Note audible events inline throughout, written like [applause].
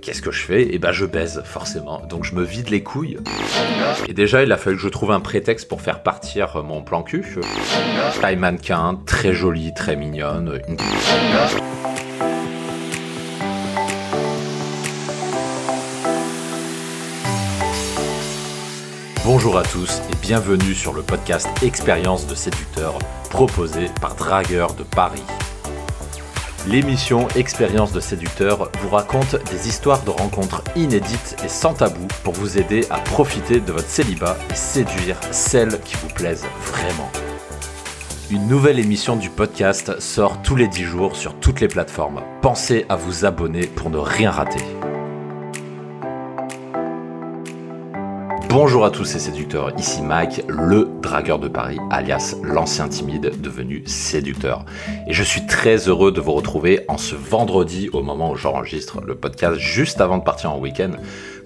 qu'est-ce que je fais? Et ben je baise forcément. Donc je me vide les couilles. Et déjà il a fallu que je trouve un prétexte pour faire partir mon plan cul. Taille mannequin, très jolie, très mignonne. Bonjour à tous et bienvenue sur le podcast Expérience de séducteur proposé par Dragueur de Paris. L'émission Expérience de séducteur vous raconte des histoires de rencontres inédites et sans tabou pour vous aider à profiter de votre célibat et séduire celles qui vous plaisent vraiment. Une nouvelle émission du podcast sort tous les 10 jours sur toutes les plateformes. Pensez à vous abonner pour ne rien rater. Bonjour à tous ces séducteurs, ici Mike, le dragueur de Paris, alias l'ancien timide devenu séducteur. Et je suis très heureux de vous retrouver en ce vendredi au moment où j'enregistre le podcast juste avant de partir en week-end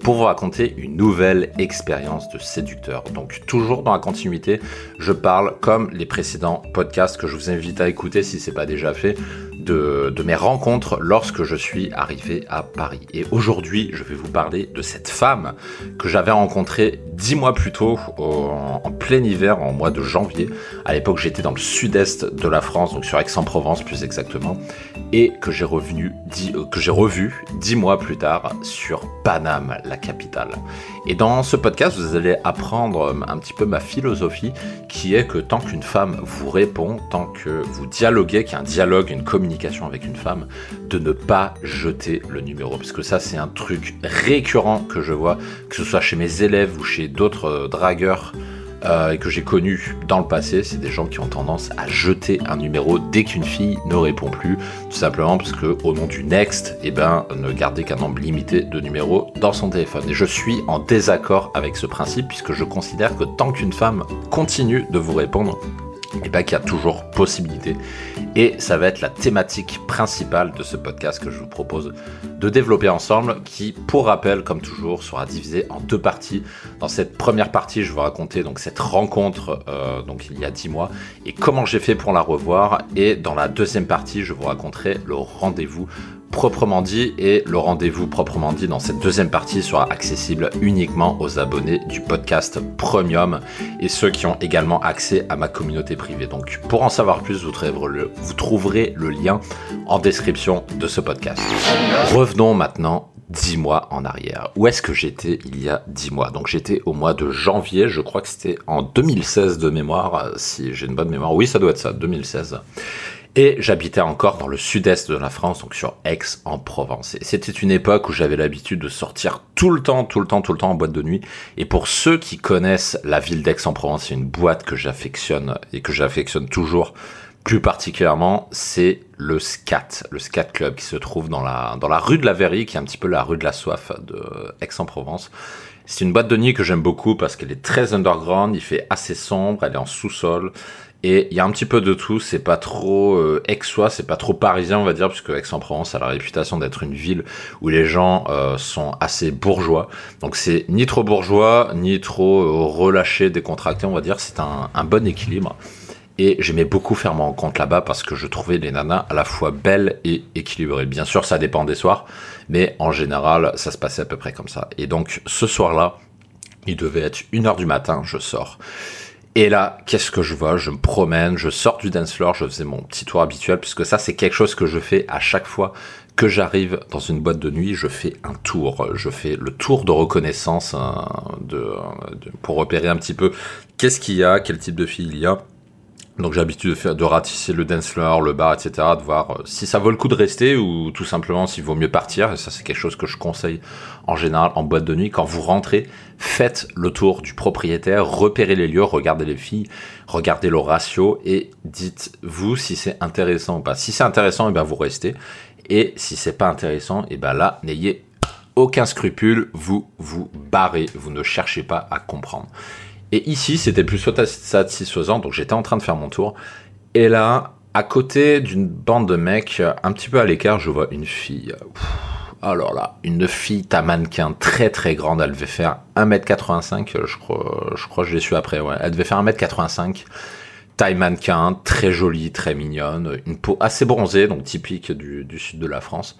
pour vous raconter une nouvelle expérience de séducteur. Donc toujours dans la continuité, je parle comme les précédents podcasts que je vous invite à écouter si ce n'est pas déjà fait de, mes rencontres lorsque je suis arrivé à Paris. Et aujourd'hui, je vais vous parler de cette femme que j'avais rencontrée dix mois plus tôt, en, plein hiver, en mois de janvier. À l'époque, j'étais dans le sud-est de la France, donc sur Aix-en-Provence plus exactement, et que j'ai revenu, euh, revu dix mois plus tard sur Paname, la capitale. Et dans ce podcast, vous allez apprendre euh, un petit peu ma philosophie, qui est que tant qu'une femme vous répond, tant que vous dialoguez, qu'il y a un dialogue, une communication avec une femme, de ne pas jeter le numéro. Parce que ça, c'est un truc récurrent que je vois, que ce soit chez mes élèves ou chez d'autres euh, dragueurs euh, que j'ai connu dans le passé, c'est des gens qui ont tendance à jeter un numéro dès qu'une fille ne répond plus, tout simplement parce que au nom du next, eh ben, ne garder qu'un nombre limité de numéros dans son téléphone. Et je suis en désaccord avec ce principe puisque je considère que tant qu'une femme continue de vous répondre, et bien qu'il y a toujours possibilité. Et ça va être la thématique principale de ce podcast que je vous propose de développer ensemble, qui, pour rappel, comme toujours, sera divisé en deux parties. Dans cette première partie, je vais vous raconter donc cette rencontre euh, il y a dix mois et comment j'ai fait pour la revoir. Et dans la deuxième partie, je vous raconterai le rendez-vous proprement dit et le rendez-vous proprement dit dans cette deuxième partie sera accessible uniquement aux abonnés du podcast Premium et ceux qui ont également accès à ma communauté privée. Donc pour en savoir plus, vous trouverez le, lien en description de ce podcast. Revenons maintenant 10 mois en arrière. Où est-ce que j'étais il y a 10 mois? Donc j'étais au mois de janvier, je crois que c'était en 2016 de mémoire, si j'ai une bonne mémoire. Oui, ça doit être ça, 2016. Et j'habitais encore dans le sud-est de la France, donc sur Aix en Provence. Et c'était une époque où j'avais l'habitude de sortir tout le temps, tout le temps, tout le temps en boîte de nuit. Et pour ceux qui connaissent la ville d'Aix en Provence, c'est une boîte que j'affectionne et que j'affectionne toujours plus particulièrement, c'est le SCAT, le SCAT Club qui se trouve dans la, dans la rue de la Verrie, qui est un petit peu la rue de la soif de Aix-en-Provence. C'est une boîte de nuit que j'aime beaucoup parce qu'elle est très underground, il fait assez sombre, elle est en sous-sol et il y a un petit peu de tout, c'est pas trop euh, aixois, c'est pas trop parisien on va dire, puisque Aix-en-Provence a la réputation d'être une ville où les gens euh, sont assez bourgeois. Donc c'est ni trop bourgeois, ni trop euh, relâché, décontracté on va dire, c'est un, bon équilibre. Et j'aimais beaucoup faire mon rencontre là-bas parce que je trouvais les nanas à la fois belles et équilibrées. Bien sûr ça dépend des soirs, mais en général ça se passait à peu près comme ça. Et donc ce soir-là, il devait être une heure du matin, je sors. Et là, qu'est-ce que je vois? Je me promène, je sors du dance floor, je faisais mon petit tour habituel, puisque ça, c'est quelque chose que je fais à chaque fois que j'arrive dans une boîte de nuit, je fais un tour. Je fais le tour de reconnaissance hein, pour repérer un petit peu qu'est-ce qu'il y a, quel type de fille il y a. Donc j'ai l'habitude de, ratisser le dance floor, le bar, etc. De voir euh, si ça vaut le coup de rester ou tout simplement s'il vaut mieux partir. Et ça c'est quelque chose que je conseille en général en boîte de nuit. Quand vous rentrez, faites le tour du propriétaire, repérez les lieux, regardez les filles, regardez le ratio et dites-vous si c'est intéressant ou pas. Si c'est intéressant, eh bien vous restez. Et si c'est pas intéressant, eh ben là, n'ayez aucun scrupule, vous vous barrez, vous ne cherchez pas à comprendre. Et ici, c'était plus satisfaisant, donc j'étais en train de faire mon tour. Et là, à côté d'une bande de mecs, un petit peu à l'écart, je vois une fille. alors là, une fille, ta mannequin très très grande, elle devait faire 1m85, je crois, je crois que je l'ai su après, ouais. Elle devait faire 1m85, taille mannequin, très jolie, très mignonne, une peau assez bronzée, donc typique du, du sud de la France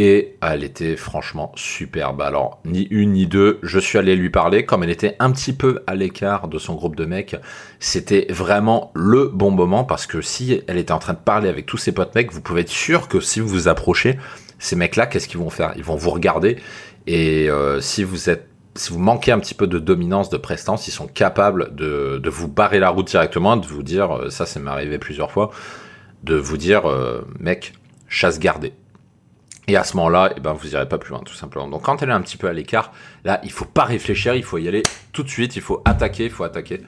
Et elle était franchement superbe. Alors, ni une ni deux, je suis allé lui parler. Comme elle était un petit peu à l'écart de son groupe de mecs, c'était vraiment le bon moment parce que si elle était en train de parler avec tous ses potes mecs, vous pouvez être sûr que si vous vous approchez, ces mecs-là, qu'est-ce qu'ils vont faire? Ils vont vous regarder et euh, si vous êtes si vous manquez un petit peu de dominance, de prestance, ils sont capables de, vous barrer la route directement, de vous dire, euh, ça, ça m'est arrivé plusieurs fois, de vous dire, euh, mec, chasse gardée. Et à ce moment-là, eh ben, vous irez pas plus loin, tout simplement. Donc, quand elle est un petit peu à l'écart, là, il faut pas réfléchir, il faut y aller tout de suite, il faut attaquer, il faut attaquer.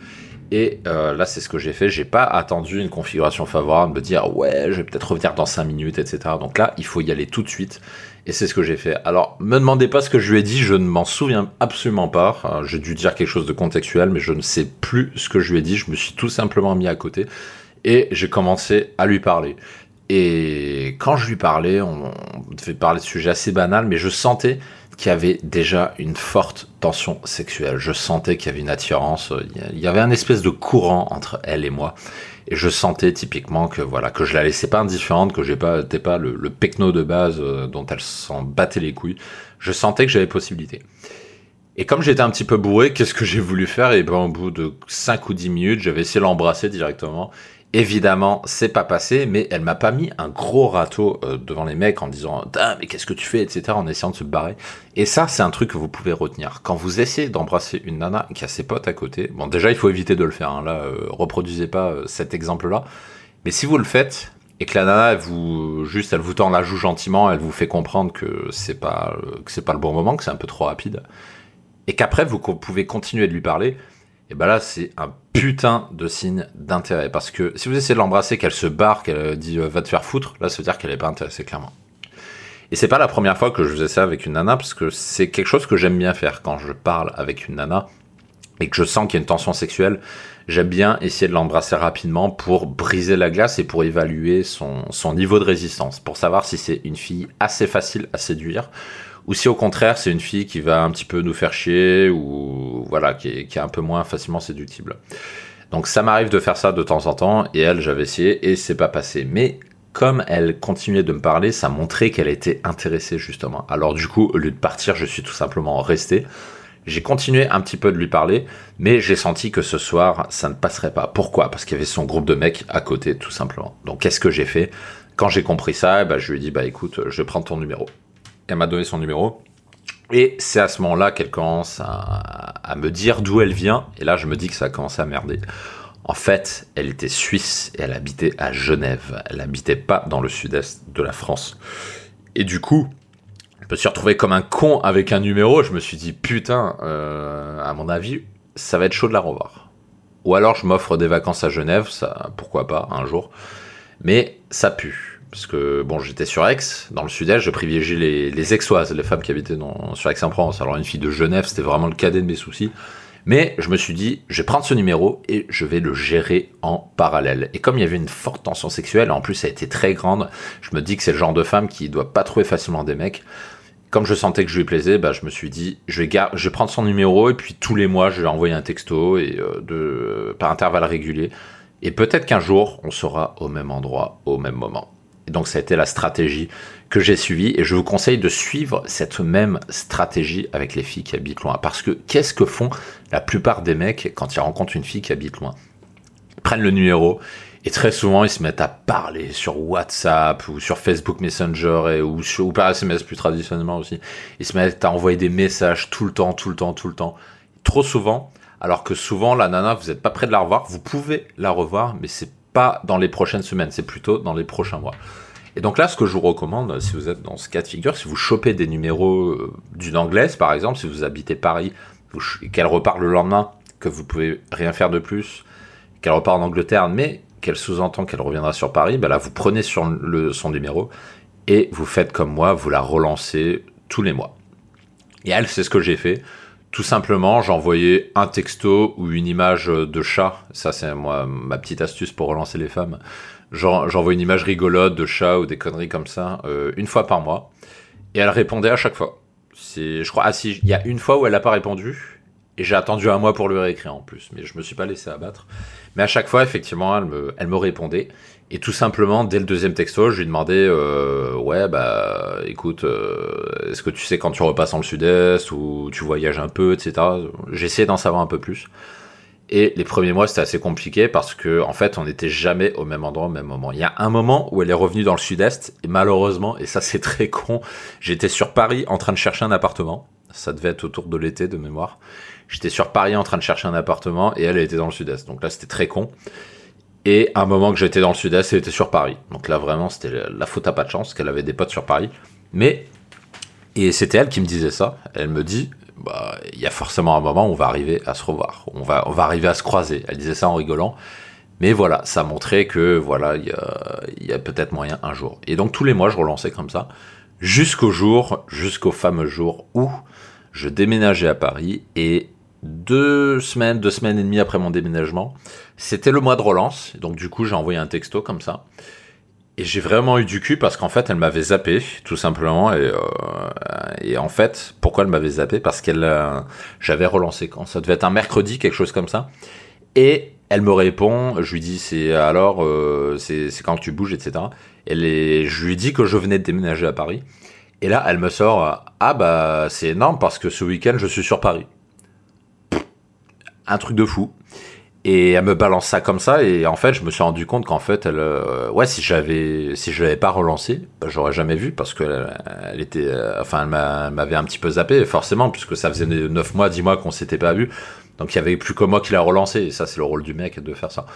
Et euh, là, c'est ce que j'ai fait. J'ai pas attendu une configuration favorable, me dire ouais, je vais peut-être revenir dans 5 minutes, etc. Donc là, il faut y aller tout de suite. Et c'est ce que j'ai fait. Alors, me demandez pas ce que je lui ai dit, je ne m'en souviens absolument pas. J'ai dû dire quelque chose de contextuel, mais je ne sais plus ce que je lui ai dit. Je me suis tout simplement mis à côté et j'ai commencé à lui parler. Et quand je lui parlais, on devait parler de sujets assez banals, mais je sentais qu'il y avait déjà une forte tension sexuelle. Je sentais qu'il y avait une attirance. Il y avait un espèce de courant entre elle et moi. Et je sentais typiquement que voilà que je la laissais pas indifférente, que j'ai pas pas le, le pecno de base euh, dont elle s'en battait les couilles. Je sentais que j'avais possibilité. Et comme j'étais un petit peu bourré, qu'est-ce que j'ai voulu faire? Et ben au bout de 5 ou 10 minutes, j'avais essayé l'embrasser directement. Évidemment, c'est pas passé, mais elle m'a pas mis un gros râteau euh, devant les mecs en disant mais qu'est-ce que tu fais, etc. en essayant de se barrer. Et ça, c'est un truc que vous pouvez retenir. Quand vous essayez d'embrasser une nana qui a ses potes à côté, bon, déjà, il faut éviter de le faire. Hein. Là, euh, reproduisez pas euh, cet exemple-là. Mais si vous le faites et que la nana, elle vous juste, elle vous tend la joue gentiment, elle vous fait comprendre que c'est pas que c'est pas le bon moment, que c'est un peu trop rapide, et qu'après vous pouvez continuer de lui parler et ben là c'est un putain de signe d'intérêt. Parce que si vous essayez de l'embrasser, qu'elle se barre, qu'elle dit euh, va te faire foutre, là ça veut dire qu'elle est pas intéressée clairement. Et c'est pas la première fois que je faisais ça avec une nana, parce que c'est quelque chose que j'aime bien faire quand je parle avec une nana et que je sens qu'il y a une tension sexuelle. J'aime bien essayer de l'embrasser rapidement pour briser la glace et pour évaluer son, son niveau de résistance, pour savoir si c'est une fille assez facile à séduire ou si au contraire c'est une fille qui va un petit peu nous faire chier ou voilà qui est, un peu moins facilement séductible. Donc ça m'arrive de faire ça de temps en temps et elle j'avais essayé et c'est pas passé. Mais comme elle continuait de me parler, ça montrait qu'elle était intéressée justement. Alors du coup, au lieu de partir, je suis tout simplement resté. J'ai continué un petit peu de lui parler, mais j'ai senti que ce soir, ça ne passerait pas. Pourquoi? Parce qu'il y avait son groupe de mecs à côté, tout simplement. Donc qu'est-ce que j'ai fait? Quand j'ai compris ça, eh ben, je lui ai dit, bah écoute, je prends ton numéro elle m'a donné son numéro. Et c'est à ce moment-là qu'elle commence à, me dire d'où elle vient. Et là, je me dis que ça a commencé à merder. En fait, elle était suisse et elle habitait à Genève. Elle n'habitait pas dans le sud-est de la France. Et du coup, je me suis retrouvé comme un con avec un numéro. Je me suis dit, putain, euh, à mon avis, ça va être chaud de la revoir. Ou alors je m'offre des vacances à Genève, ça, pourquoi pas, un jour. Mais ça pue parce que bon, j'étais sur Aix, dans le sud-est, je privilégiais les, les Aixoises, les femmes qui habitaient dans, sur Aix-en-Provence. Alors une fille de Genève, c'était vraiment le cadet de mes soucis. Mais je me suis dit, je vais prendre ce numéro et je vais le gérer en parallèle. Et comme il y avait une forte tension sexuelle, en plus ça a été très grande, je me dis que c'est le genre de femme qui doit pas trouver facilement des mecs. Comme je sentais que je lui plaisais, bah, je me suis dit, je vais, je vais prendre son numéro et puis tous les mois, je vais envoyer un texto et euh, de, par intervalle régulier. Et peut-être qu'un jour, on sera au même endroit, au même moment donc ça a été la stratégie que j'ai suivie et je vous conseille de suivre cette même stratégie avec les filles qui habitent loin. Parce que qu'est-ce que font la plupart des mecs quand ils rencontrent une fille qui habite loin? Ils prennent le numéro et très souvent ils se mettent à parler sur WhatsApp ou sur Facebook Messenger ou, par SMS plus traditionnellement aussi. Ils se mettent à envoyer des messages tout le temps, tout le temps, tout le temps. Trop souvent, alors que souvent la nana, vous n'êtes pas prêt de la revoir, vous pouvez la revoir, mais c'est pas dans les prochaines semaines, c'est plutôt dans les prochains mois. Et donc là, ce que je vous recommande, si vous êtes dans ce cas de figure, si vous chopez des numéros euh, d'une anglaise, par exemple, si vous habitez Paris, qu'elle repart le lendemain, que vous pouvez rien faire de plus, qu'elle repart en Angleterre, mais qu'elle sous-entend qu'elle reviendra sur Paris, ben là, vous prenez son numéro et vous faites comme moi, vous la relancez tous les mois. Et elle, c'est ce que j'ai fait. Tout simplement, j'envoyais un texto ou une image de chat. Ça, c'est moi ma petite astuce pour relancer les femmes. J'envoie une image rigolote de chat ou des conneries comme ça euh, une fois par mois. Et elle répondait à chaque fois. Je crois, ah si, il y a une fois où elle n'a pas répondu. Et j'ai attendu un mois pour lui réécrire en plus. Mais je me suis pas laissé abattre. Mais à chaque fois, effectivement, elle me, elle me répondait. Et tout simplement, dès le deuxième texto, je lui demandais euh, Ouais, bah écoute, euh, est-ce que tu sais quand tu repasses dans le sud-est ou tu voyages un peu, etc. J'essayais d'en savoir un peu plus. Et les premiers mois, c'était assez compliqué parce que, en fait, on n'était jamais au même endroit au même moment. Il y a un moment où elle est revenue dans le sud-est, et malheureusement, et ça c'est très con, j'étais sur Paris en train de chercher un appartement. Ça devait être autour de l'été de mémoire. J'étais sur Paris en train de chercher un appartement et elle, elle était dans le sud-est. Donc là, c'était très con. Et à un moment que j'étais dans le sud-est, elle était sur Paris. Donc là, vraiment, c'était la faute à pas de chance qu'elle avait des potes sur Paris. Mais, et c'était elle qui me disait ça. Elle me dit, bah, il y a forcément un moment où on va arriver à se revoir. On va, on va arriver à se croiser. Elle disait ça en rigolant. Mais voilà, ça montrait que, voilà, il y a, y a peut-être moyen un jour. Et donc tous les mois, je relançais comme ça. Jusqu'au jour, jusqu'au fameux jour où je déménageais à Paris et deux semaines, deux semaines et demie après mon déménagement, c'était le mois de relance, donc du coup j'ai envoyé un texto comme ça. Et j'ai vraiment eu du cul parce qu'en fait elle m'avait zappé, tout simplement. Et, euh, en fait, pourquoi elle m'avait zappé? Parce qu'elle, euh, j'avais relancé quand Ça devait être un mercredi, quelque chose comme ça. Et elle me répond, je lui dis c'est alors, euh, c'est quand tu bouges, etc. Et je lui dis que je venais de déménager à Paris. Et là, elle me sort, ah bah c'est énorme parce que ce week-end je suis sur Paris. Un truc de fou. Et elle me balance ça comme ça, et en fait, je me suis rendu compte qu'en fait, elle, euh, ouais, si j'avais, si je l'avais pas relancé, bah, j'aurais jamais vu parce que elle, était, euh, enfin, elle m'avait un petit peu zappé, forcément, puisque ça faisait 9 mois, 10 mois qu'on s'était pas vu. Donc il y avait plus que moi qui l'a relancé, et ça, c'est le rôle du mec de faire ça.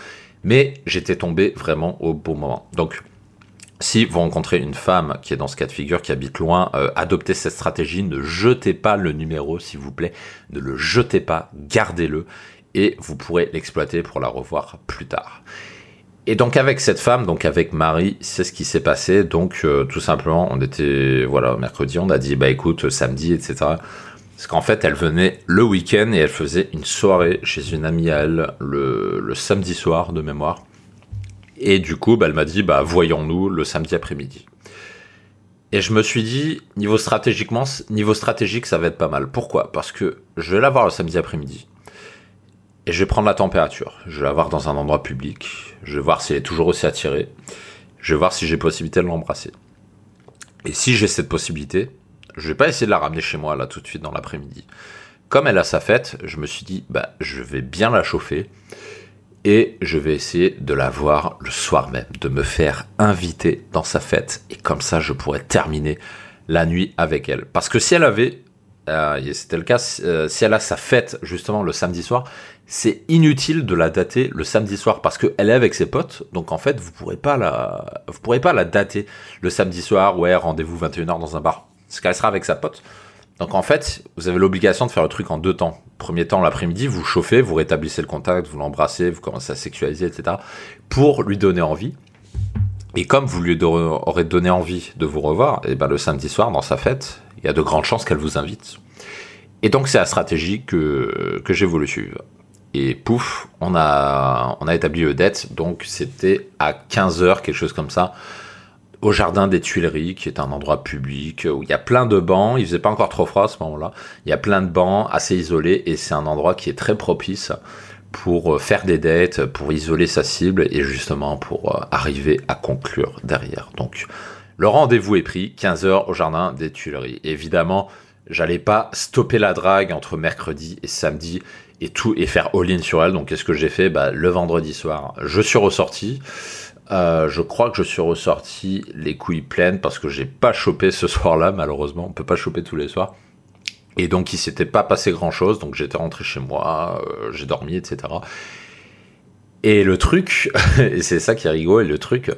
Mais j'étais tombé vraiment au bon moment. Donc, si vous rencontrez une femme qui est dans ce cas de figure, qui habite loin, euh, adoptez cette stratégie, ne jetez pas le numéro, s'il vous plaît, ne le jetez pas, gardez-le et vous pourrez l'exploiter pour la revoir plus tard. Et donc avec cette femme, donc avec Marie, c'est ce qui s'est passé. Donc euh, tout simplement, on était voilà mercredi, on a dit bah écoute samedi, etc. Parce qu'en fait, elle venait le week-end et elle faisait une soirée chez une amie à elle le, samedi soir de mémoire. Et du coup, bah, elle m'a dit bah voyons-nous le samedi après-midi. Et je me suis dit, niveau stratégiquement, niveau stratégique, ça va être pas mal. Pourquoi? Parce que je vais la voir le samedi après-midi. Et je vais prendre la température. Je vais la voir dans un endroit public. Je vais voir si elle est toujours aussi attirée. Je vais voir si j'ai possibilité de l'embrasser. Et si j'ai cette possibilité, je vais pas essayer de la ramener chez moi là tout de suite dans l'après-midi. Comme elle a sa fête, je me suis dit, bah, je vais bien la chauffer et je vais essayer de la voir le soir même, de me faire inviter dans sa fête et comme ça je pourrais terminer la nuit avec elle. Parce que si elle avait, euh, c'était le cas, euh, si elle a sa fête justement le samedi soir, c'est inutile de la dater le samedi soir parce qu'elle est avec ses potes, donc en fait vous pourrez pourrez pas la dater le samedi soir, ouais rendez-vous 21h dans un bar, parce qu'elle sera avec sa pote. Donc en fait, vous avez l'obligation de faire le truc en deux temps. Premier temps, l'après-midi, vous chauffez, vous rétablissez le contact, vous l'embrassez, vous commencez à sexualiser, etc. pour lui donner envie. Et comme vous lui aurez donné envie de vous revoir, et eh ben le samedi soir, dans sa fête, il y a de grandes chances qu'elle vous invite. Et donc c'est la stratégie que, que j'ai voulu suivre. Et pouf, on a, on a établi le dette. Donc c'était à 15h, quelque chose comme ça, au jardin des Tuileries, qui est un endroit public où il y a plein de bancs. Il faisait pas encore trop froid à ce moment-là. Il y a plein de bancs assez isolés et c'est un endroit qui est très propice pour euh, faire des dates, pour isoler sa cible et justement pour euh, arriver à conclure derrière. Donc le rendez-vous est pris, 15h au jardin des Tuileries. Évidemment, j'allais pas stopper la drague entre mercredi et samedi et tout et faire all-in sur elle. Donc qu'est-ce que j'ai fait? Bah, Le vendredi soir, je suis ressorti. Euh, je crois que je suis ressorti les couilles pleines parce que j'ai pas chopé ce soir-là, malheureusement. On peut pas choper tous les soirs. Et donc il s'était pas passé grand-chose. Donc j'étais rentré chez moi, euh, j'ai dormi, etc. Et le truc, [laughs] et c'est ça qui est rigolo, et le truc,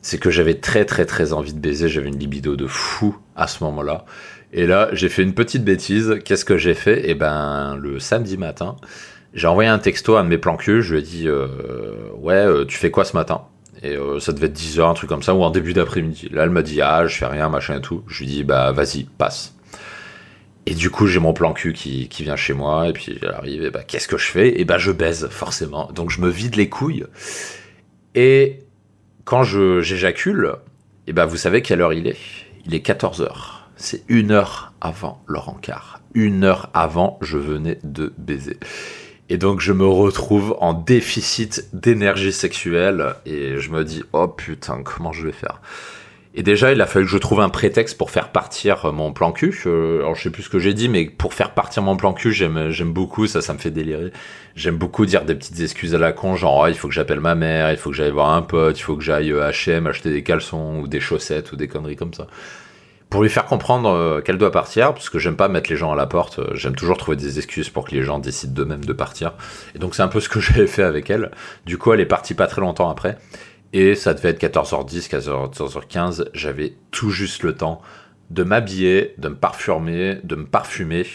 c'est que j'avais très très très envie de baiser. J'avais une libido de fou à ce moment-là. Et là, j'ai fait une petite bêtise. Qu'est-ce que j'ai fait? Eh ben, le samedi matin, j'ai envoyé un texto à un de mes plans. Je lui ai dit euh, Ouais, tu fais quoi ce matin? Et euh, ça devait être 10h, un truc comme ça, ou en début d'après-midi. Là, elle m'a dit Ah, je fais rien, machin et tout. Je lui dis Bah, vas-y, passe. Et du coup, j'ai mon plan cul qui, qui, vient chez moi, et puis j'arrive, et bah, qu'est-ce que je fais? Et bah, je baise, forcément. Donc, je me vide les couilles. Et quand j'éjacule, et bah, vous savez quelle heure il est? Il est 14h c'est une heure avant leur encart. Une heure avant, je venais de baiser. Et donc je me retrouve en déficit d'énergie sexuelle et je me dis oh putain comment je vais faire? Et déjà il a fallu que je trouve un prétexte pour faire partir mon plan cul. alors je sais plus ce que j'ai dit mais pour faire partir mon plan cul j'aime j'aime beaucoup ça ça me fait délirer. J'aime beaucoup dire des petites excuses à la con genre oh, il faut que j'appelle ma mère, il faut que j'aille voir un pote, il faut que j'aille H&M acheter des caleçons ou des chaussettes ou des conneries comme ça pour lui faire comprendre euh, qu'elle doit partir, parce que j'aime pas mettre les gens à la porte, euh, j'aime toujours trouver des excuses pour que les gens décident d'eux-mêmes de partir. Et donc c'est un peu ce que [laughs] j'avais fait avec elle. Du coup, elle est partie pas très longtemps après. Et ça devait être 14h10, 14h15. J'avais tout juste le temps de m'habiller, de me parfumer, de me parfumer,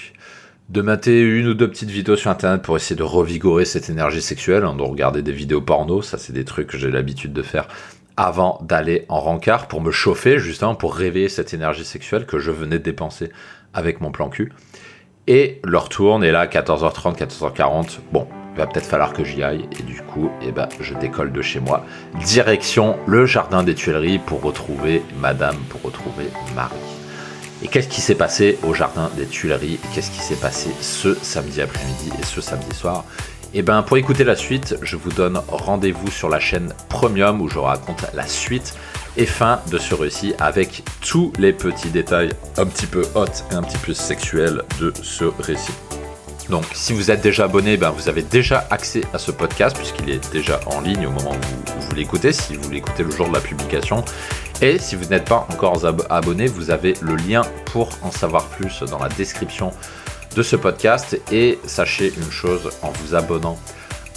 de mater une ou deux petites vidéos sur internet pour essayer de revigorer cette énergie sexuelle, hein, de regarder des vidéos porno, ça c'est des trucs que j'ai l'habitude de faire avant d'aller en rencard pour me chauffer, justement pour réveiller cette énergie sexuelle que je venais de dépenser avec mon plan cul. Et leur tourne, et là, 14h30, 14h40, bon, il va peut-être falloir que j'y aille, et du coup, eh ben, je décolle de chez moi, direction le jardin des Tuileries pour retrouver Madame, pour retrouver Marie. Et qu'est-ce qui s'est passé au jardin des Tuileries? Qu'est-ce qui s'est passé ce samedi après-midi et ce samedi soir? Et eh ben pour écouter la suite, je vous donne rendez-vous sur la chaîne Premium où je raconte la suite et fin de ce récit avec tous les petits détails un petit peu hot et un petit peu sexuels de ce récit. Donc si vous êtes déjà abonné, ben, vous avez déjà accès à ce podcast puisqu'il est déjà en ligne au moment où vous, l'écoutez, si vous l'écoutez le jour de la publication. Et si vous n'êtes pas encore abonné, vous avez le lien pour en savoir plus dans la description de ce podcast. Et sachez une chose, en vous abonnant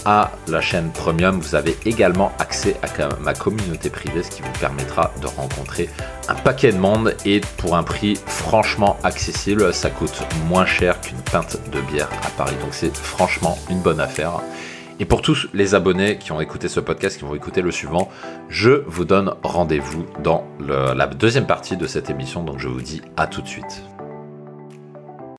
à la chaîne Premium, vous avez également accès à ma communauté privée, ce qui vous permettra de rencontrer un paquet de monde et pour un prix franchement accessible. Ça coûte moins cher qu'une pinte de bière à Paris. Donc c'est franchement une bonne affaire. Et pour tous les abonnés qui ont écouté ce podcast, qui vont écouter le suivant, je vous donne rendez-vous dans la deuxième partie de cette émission. Donc je vous dis à tout de suite.